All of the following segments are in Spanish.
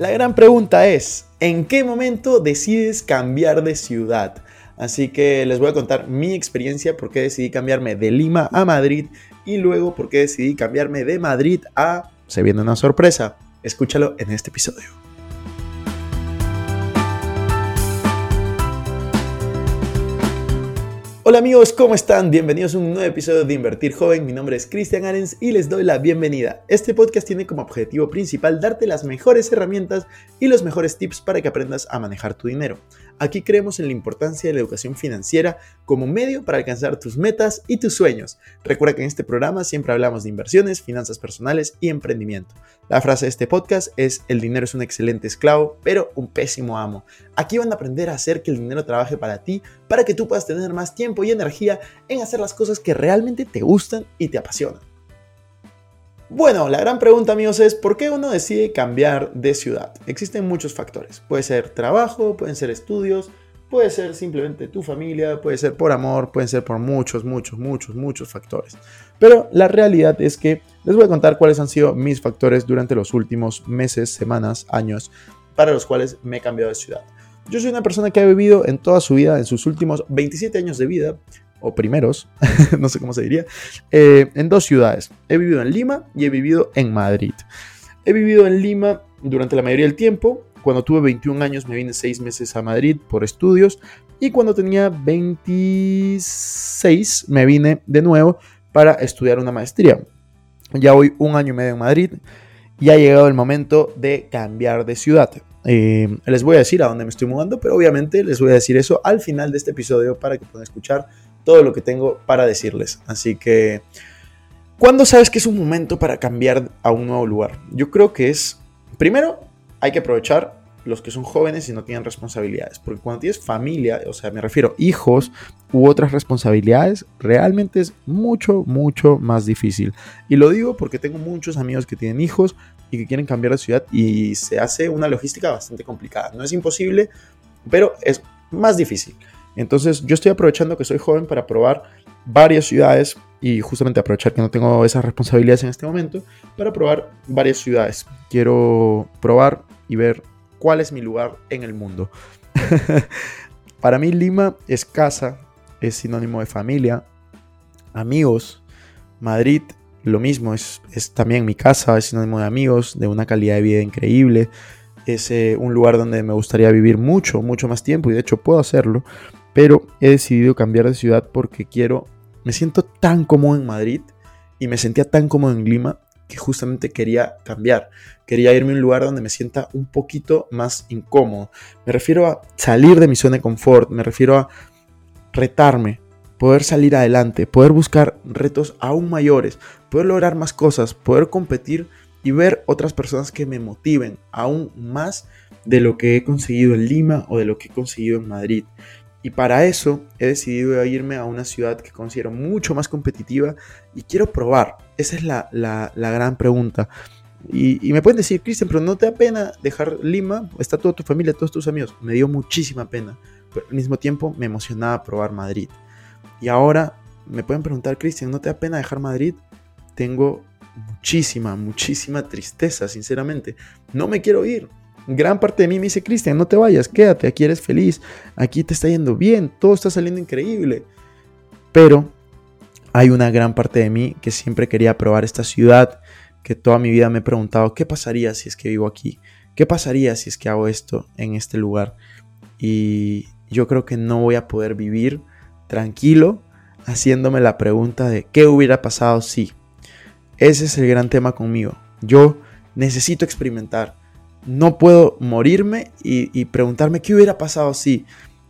La gran pregunta es, ¿en qué momento decides cambiar de ciudad? Así que les voy a contar mi experiencia, por qué decidí cambiarme de Lima a Madrid y luego por qué decidí cambiarme de Madrid a... Se viene una sorpresa, escúchalo en este episodio. Hola amigos, ¿cómo están? Bienvenidos a un nuevo episodio de Invertir Joven. Mi nombre es Cristian Arens y les doy la bienvenida. Este podcast tiene como objetivo principal darte las mejores herramientas y los mejores tips para que aprendas a manejar tu dinero. Aquí creemos en la importancia de la educación financiera como medio para alcanzar tus metas y tus sueños. Recuerda que en este programa siempre hablamos de inversiones, finanzas personales y emprendimiento. La frase de este podcast es, el dinero es un excelente esclavo, pero un pésimo amo. Aquí van a aprender a hacer que el dinero trabaje para ti, para que tú puedas tener más tiempo y energía en hacer las cosas que realmente te gustan y te apasionan. Bueno, la gran pregunta amigos es ¿por qué uno decide cambiar de ciudad? Existen muchos factores. Puede ser trabajo, pueden ser estudios, puede ser simplemente tu familia, puede ser por amor, pueden ser por muchos, muchos, muchos, muchos factores. Pero la realidad es que les voy a contar cuáles han sido mis factores durante los últimos meses, semanas, años, para los cuales me he cambiado de ciudad. Yo soy una persona que ha vivido en toda su vida, en sus últimos 27 años de vida, o primeros, no sé cómo se diría, eh, en dos ciudades. He vivido en Lima y he vivido en Madrid. He vivido en Lima durante la mayoría del tiempo. Cuando tuve 21 años me vine 6 meses a Madrid por estudios y cuando tenía 26 me vine de nuevo para estudiar una maestría. Ya hoy un año y medio en Madrid y ha llegado el momento de cambiar de ciudad. Eh, les voy a decir a dónde me estoy mudando, pero obviamente les voy a decir eso al final de este episodio para que puedan escuchar todo lo que tengo para decirles. Así que, ¿cuándo sabes que es un momento para cambiar a un nuevo lugar? Yo creo que es, primero, hay que aprovechar los que son jóvenes y no tienen responsabilidades. Porque cuando tienes familia, o sea, me refiero hijos u otras responsabilidades, realmente es mucho, mucho más difícil. Y lo digo porque tengo muchos amigos que tienen hijos y que quieren cambiar de ciudad y se hace una logística bastante complicada. No es imposible, pero es más difícil. Entonces yo estoy aprovechando que soy joven para probar varias ciudades y justamente aprovechar que no tengo esas responsabilidades en este momento para probar varias ciudades. Quiero probar y ver cuál es mi lugar en el mundo. para mí Lima es casa, es sinónimo de familia, amigos. Madrid lo mismo, es, es también mi casa, es sinónimo de amigos, de una calidad de vida increíble. Es eh, un lugar donde me gustaría vivir mucho, mucho más tiempo y de hecho puedo hacerlo pero he decidido cambiar de ciudad porque quiero, me siento tan cómodo en Madrid y me sentía tan cómodo en Lima que justamente quería cambiar. Quería irme a un lugar donde me sienta un poquito más incómodo. Me refiero a salir de mi zona de confort, me refiero a retarme, poder salir adelante, poder buscar retos aún mayores, poder lograr más cosas, poder competir y ver otras personas que me motiven aún más de lo que he conseguido en Lima o de lo que he conseguido en Madrid. Y para eso he decidido irme a una ciudad que considero mucho más competitiva y quiero probar. Esa es la, gran pregunta. Y, me pueden decir, Cristian, pero ¿no te da pena dejar Lima? Está toda tu familia, todos tus amigos. Me dio muchísima pena, pero al mismo tiempo me emocionaba probar Madrid. Y ahora me pueden preguntar, Cristian, ¿no te da pena dejar Madrid? Tengo muchísima, muchísima tristeza, sinceramente. No me quiero ir gran parte de mí me dice, Cristian, no te vayas, quédate, aquí eres feliz, aquí te está yendo bien, todo está saliendo increíble. Pero hay una gran parte de mí que siempre quería probar esta ciudad, que toda mi vida me he preguntado, ¿qué pasaría si es que vivo aquí? ¿Qué pasaría si es que hago esto en este lugar? Y yo creo que no voy a poder vivir tranquilo haciéndome la pregunta de qué hubiera pasado si. Ese es el gran tema conmigo. Yo necesito experimentar no puedo morirme y, preguntarme qué hubiera pasado si.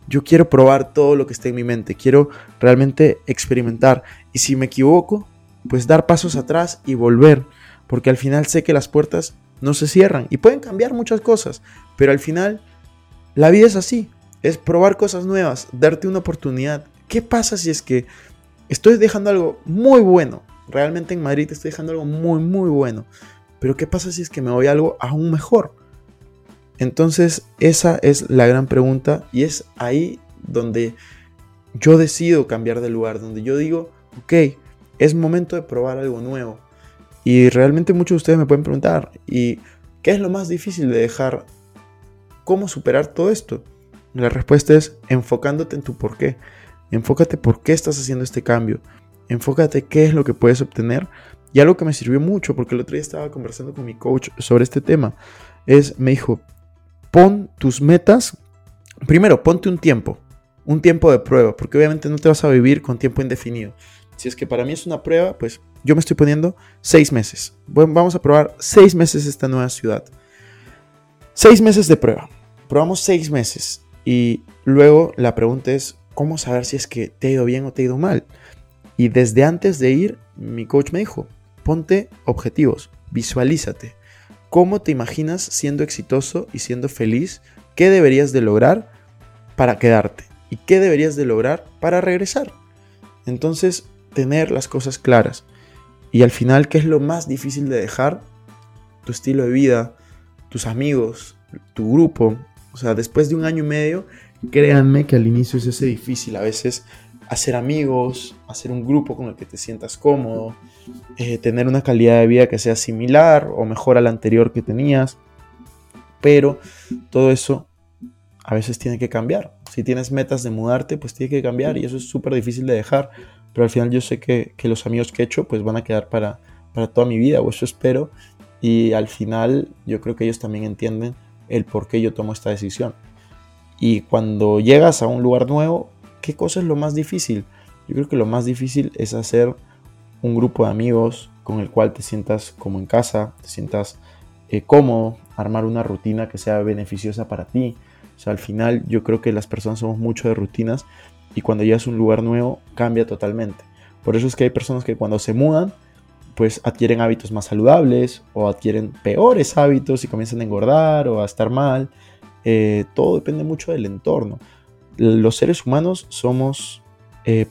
yo quiero probar todo lo que está en mi mente, quiero realmente experimentar. Y si me equivoco, pues dar pasos atrás y volver, porque al final sé que las puertas no se cierran y pueden cambiar muchas cosas, pero al final la vida es así, es probar cosas nuevas, darte una oportunidad. ¿Qué pasa si es que estoy dejando algo muy bueno? Realmente en Madrid estoy dejando algo muy, muy bueno. Pero ¿qué pasa si es que me voy a algo aún mejor? Entonces esa es la gran pregunta y es ahí donde yo decido cambiar de lugar, donde yo digo, ok, es momento de probar algo nuevo. Y realmente muchos de ustedes me pueden preguntar, ¿y qué es lo más difícil de dejar? ¿Cómo superar todo esto? La respuesta es enfocándote en tu por qué. Enfócate por qué estás haciendo este cambio. Enfócate qué es lo que puedes obtener. Y algo que me sirvió mucho, porque el otro día estaba conversando con mi coach sobre este tema, es, me dijo, pon tus metas, primero ponte un tiempo, un tiempo de prueba, porque obviamente no te vas a vivir con tiempo indefinido. Si es que para mí es una prueba, pues yo me estoy poniendo seis meses. Vamos a probar seis meses esta nueva ciudad. Seis meses de prueba. Probamos seis meses. Y luego la pregunta es, ¿cómo saber si es que te ha ido bien o te ha ido mal? Y desde antes de ir, mi coach me dijo, ponte objetivos, visualízate. ¿Cómo te imaginas siendo exitoso y siendo feliz? ¿Qué deberías de lograr para quedarte? ¿Y qué deberías de lograr para regresar? Entonces, tener las cosas claras. Y al final, ¿qué es lo más difícil de dejar? Tu estilo de vida, tus amigos, tu grupo. O sea, después de un año y medio, créanme que al inicio es ese difícil. A veces hacer amigos, hacer un grupo con el que te sientas cómodo, eh, tener una calidad de vida que sea similar o mejor a la anterior que tenías. Pero todo eso a veces tiene que cambiar. Si tienes metas de mudarte, pues tiene que cambiar y eso es súper difícil de dejar. Pero al final yo sé que, los amigos que he hecho pues van a quedar para, para toda mi vida, o eso espero. Y al final yo creo que ellos también entienden el por qué yo tomo esta decisión. Y cuando llegas a un lugar nuevo, ¿qué cosa es lo más difícil? Yo creo que lo más difícil es hacer un grupo de amigos con el cual te sientas como en casa, te sientas eh, cómodo, armar una rutina que sea beneficiosa para ti. O sea, al final yo creo que las personas somos mucho de rutinas y cuando llegas a un lugar nuevo cambia totalmente. Por eso es que hay personas que cuando se mudan, pues adquieren hábitos más saludables o adquieren peores hábitos y comienzan a engordar o a estar mal. Eh, todo depende mucho del entorno. Los seres humanos somos eh,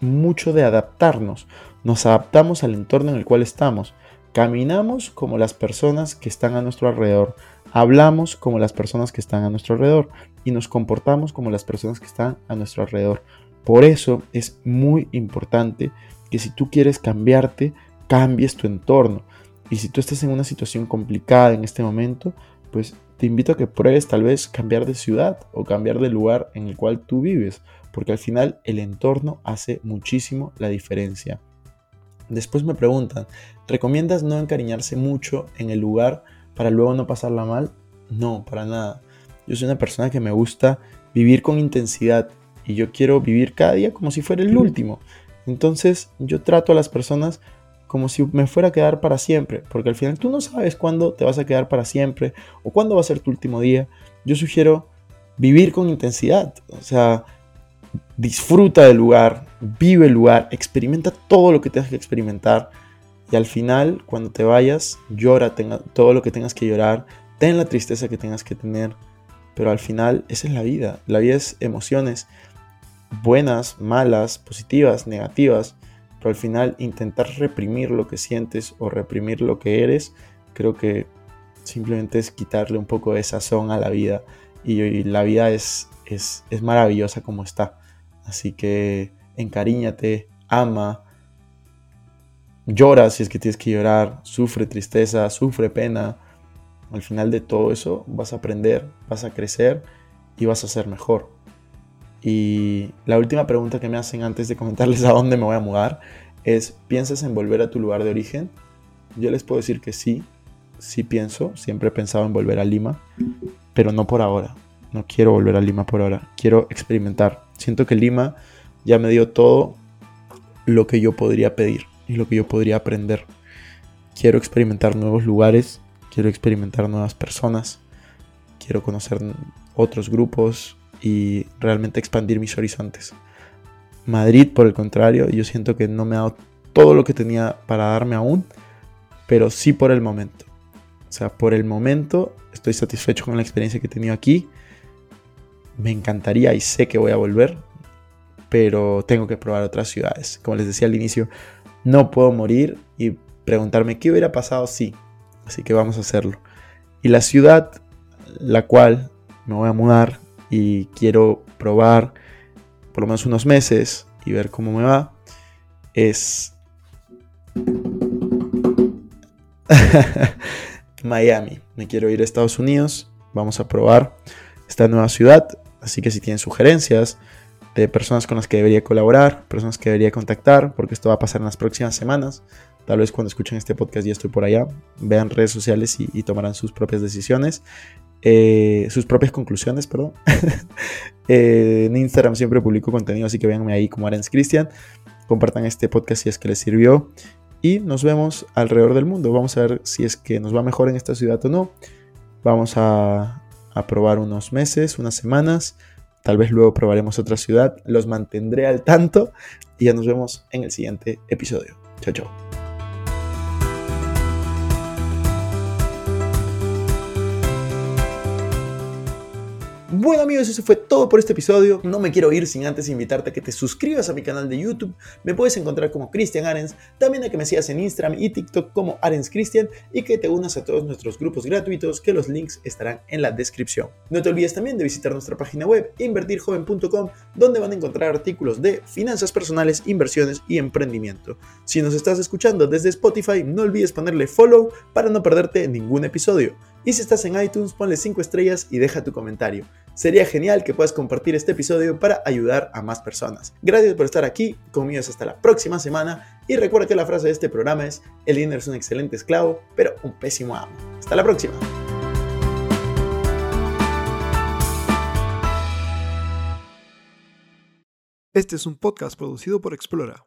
mucho de adaptarnos. Nos adaptamos al entorno en el cual estamos. Caminamos como las personas que están a nuestro alrededor. Hablamos como las personas que están a nuestro alrededor. Y nos comportamos como las personas que están a nuestro alrededor. Por eso es muy importante que si tú quieres cambiarte, cambies tu entorno. Y si tú estás en una situación complicada en este momento, pues te invito a que pruebes tal vez cambiar de ciudad o cambiar de lugar en el cual tú vives porque al final el entorno hace muchísimo la diferencia. Después me preguntan, ¿recomiendas no encariñarse mucho en el lugar para luego no pasarla mal? No, para nada. Yo soy una persona que me gusta vivir con intensidad y yo quiero vivir cada día como si fuera el último. Entonces yo trato a las personas como si me fuera a quedar para siempre, porque al final tú no sabes cuándo te vas a quedar para siempre o cuándo va a ser tu último día. Yo sugiero vivir con intensidad, o sea, disfruta del lugar, vive el lugar, experimenta todo lo que tengas que experimentar y al final, cuando te vayas, llora tenga, todo lo que tengas que llorar, ten la tristeza que tengas que tener, pero al final esa es la vida, la vida es emociones buenas, malas, positivas, negativas, pero al final intentar reprimir lo que sientes o reprimir lo que eres, creo que simplemente es quitarle un poco de sazón a la vida y, la vida es, es, es maravillosa como está. Así que encariñate, ama, llora si es que tienes que llorar, sufre tristeza, sufre pena. Al final de todo eso vas a aprender, vas a crecer y vas a ser mejor. Y la última pregunta que me hacen antes de comentarles a dónde me voy a mudar es, ¿piensas en volver a tu lugar de origen? Yo les puedo decir que sí, sí pienso, siempre he pensado en volver a Lima, pero no por ahora. No quiero volver a Lima por ahora, quiero experimentar. Siento que Lima ya me dio todo lo que yo podría pedir y lo que yo podría aprender. Quiero experimentar nuevos lugares, quiero experimentar nuevas personas, quiero conocer otros grupos, y realmente expandir mis horizontes. Madrid, por el contrario, yo siento que no me ha dado todo lo que tenía para darme aún, pero sí por el momento. O sea, por el momento estoy satisfecho con la experiencia que he tenido aquí. Me encantaría y sé que voy a volver, pero tengo que probar otras ciudades. Como les decía al inicio, no puedo morir y preguntarme qué hubiera pasado si. Así que vamos a hacerlo. Y la ciudad, la cual me voy a mudar y quiero probar por lo menos unos meses y ver cómo me va, es Miami. Me quiero ir a Estados Unidos. Vamos a probar esta nueva ciudad. Así que si tienen sugerencias de personas con las que debería colaborar, personas que debería contactar, porque esto va a pasar en las próximas semanas. Tal vez cuando escuchen este podcast ya estoy por allá. Vean redes sociales y, tomarán sus propias decisiones. Eh, sus propias conclusiones, perdón. Eh, en Instagram siempre publico contenido, así que véanme ahí como Arens. Compartan este podcast si es que les sirvió. Y nos vemos alrededor del mundo. Vamos a ver si es que nos va mejor en esta ciudad o no. Vamos a, a probar unos meses, unas semanas. Tal vez luego probaremos otra ciudad. Los mantendré al tanto. Y ya nos vemos en el siguiente episodio. Chao, chao. Bueno amigos, eso fue todo por este episodio. No me quiero ir sin antes invitarte a que te suscribas a mi canal de YouTube. Me puedes encontrar como Cristian Arens, también a que me sigas en Instagram y TikTok como Arens Cristian y que te unas a todos nuestros grupos gratuitos que los links estarán en la descripción. No te olvides también de visitar nuestra página web invertirjoven.com donde van a encontrar artículos de finanzas personales, inversiones y emprendimiento. Si nos estás escuchando desde Spotify, no olvides ponerle follow para no perderte ningún episodio. Y si estás en iTunes, ponle 5 estrellas y deja tu comentario. Sería genial que puedas compartir este episodio para ayudar a más personas. Gracias por estar aquí, conmigo hasta la próxima semana y recuerda que la frase de este programa es, el dinero es un excelente esclavo, pero un pésimo amo. Hasta la próxima. Este es un podcast producido por Explora.